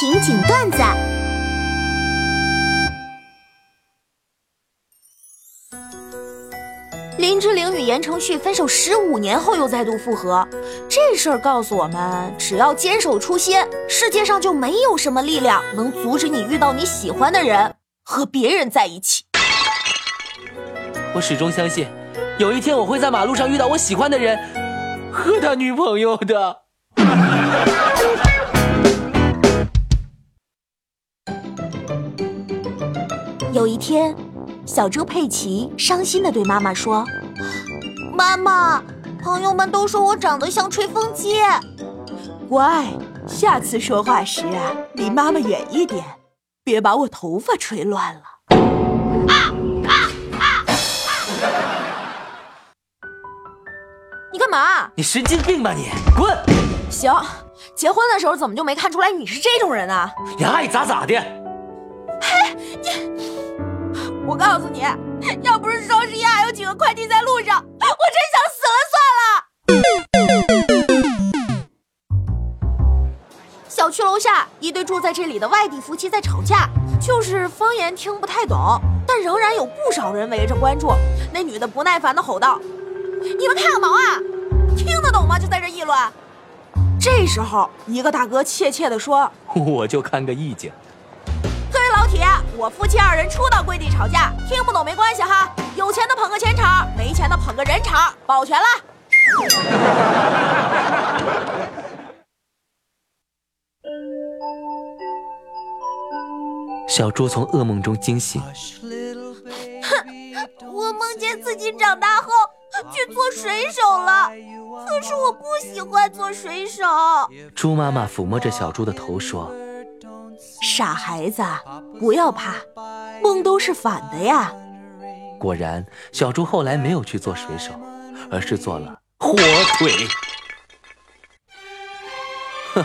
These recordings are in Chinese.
情景段子。林志玲与言承旭分手十五年后又再度复合，这事儿告诉我们，只要坚守初心，世界上就没有什么力量能阻止你遇到你喜欢的人和别人在一起。我始终相信，有一天我会在马路上遇到我喜欢的人和他女朋友的。有一天，小猪佩奇伤心的对妈妈说：“妈妈，朋友们都说我长得像吹风机。乖，下次说话时啊，离妈妈远一点，别把我头发吹乱了。”你干嘛？你神经病吧你！滚！行，结婚的时候怎么就没看出来你是这种人啊？你爱咋咋的。嘿，你。我告诉你，要不是双十一还有几个快递在路上，我真想死了算了。小区楼下，一对住在这里的外地夫妻在吵架，就是方言听不太懂，但仍然有不少人围着关注。那女的不耐烦的吼道：“你们看个毛啊！听得懂吗？就在这议论。”这时候，一个大哥怯怯地说：“我就看个意境。”老铁，我夫妻二人初到贵地吵架，听不懂没关系哈，有钱的捧个钱场，没钱的捧个人场，保全了。小猪从噩梦中惊醒，哼，我梦见自己长大后去做水手了，可是我不喜欢做水手。猪妈妈抚摸着小猪的头说。傻孩子，不要怕，梦都是反的呀。果然，小猪后来没有去做水手，而是做了火腿。哼，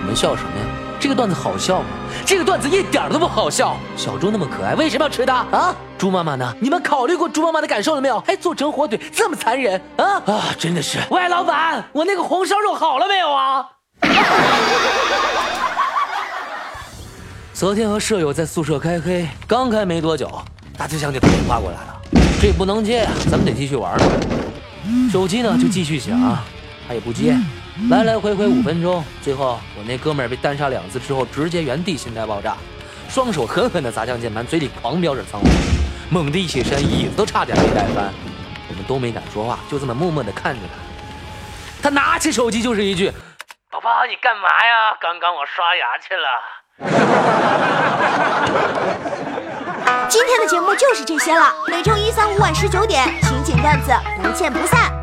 你们笑什么呀？这个段子好笑吗？这个段子一点都不好笑。小猪那么可爱，为什么要吃它啊？猪妈妈呢？你们考虑过猪妈妈的感受了没有？还做成火腿，这么残忍啊啊！真的是。喂，老板，我那个红烧肉好了没有啊？昨天和舍友在宿舍开黑，刚开没多久，大对象就打电话过来了。这不能接呀，咱们得继续玩呢。手机呢就继续响，他也不接，来来回回五分钟，最后我那哥们儿被单杀两次之后，直接原地心态爆炸，双手狠狠地砸向键盘，嘴里狂飙着脏话，猛地一起身，椅子都差点没带翻。我们都没敢说话，就这么默默地看着他。他拿起手机就是一句：“宝宝，你干嘛呀？刚刚我刷牙去了。”今天的节目就是这些了，每周一、三、五晚十九点，情景段子不见不散。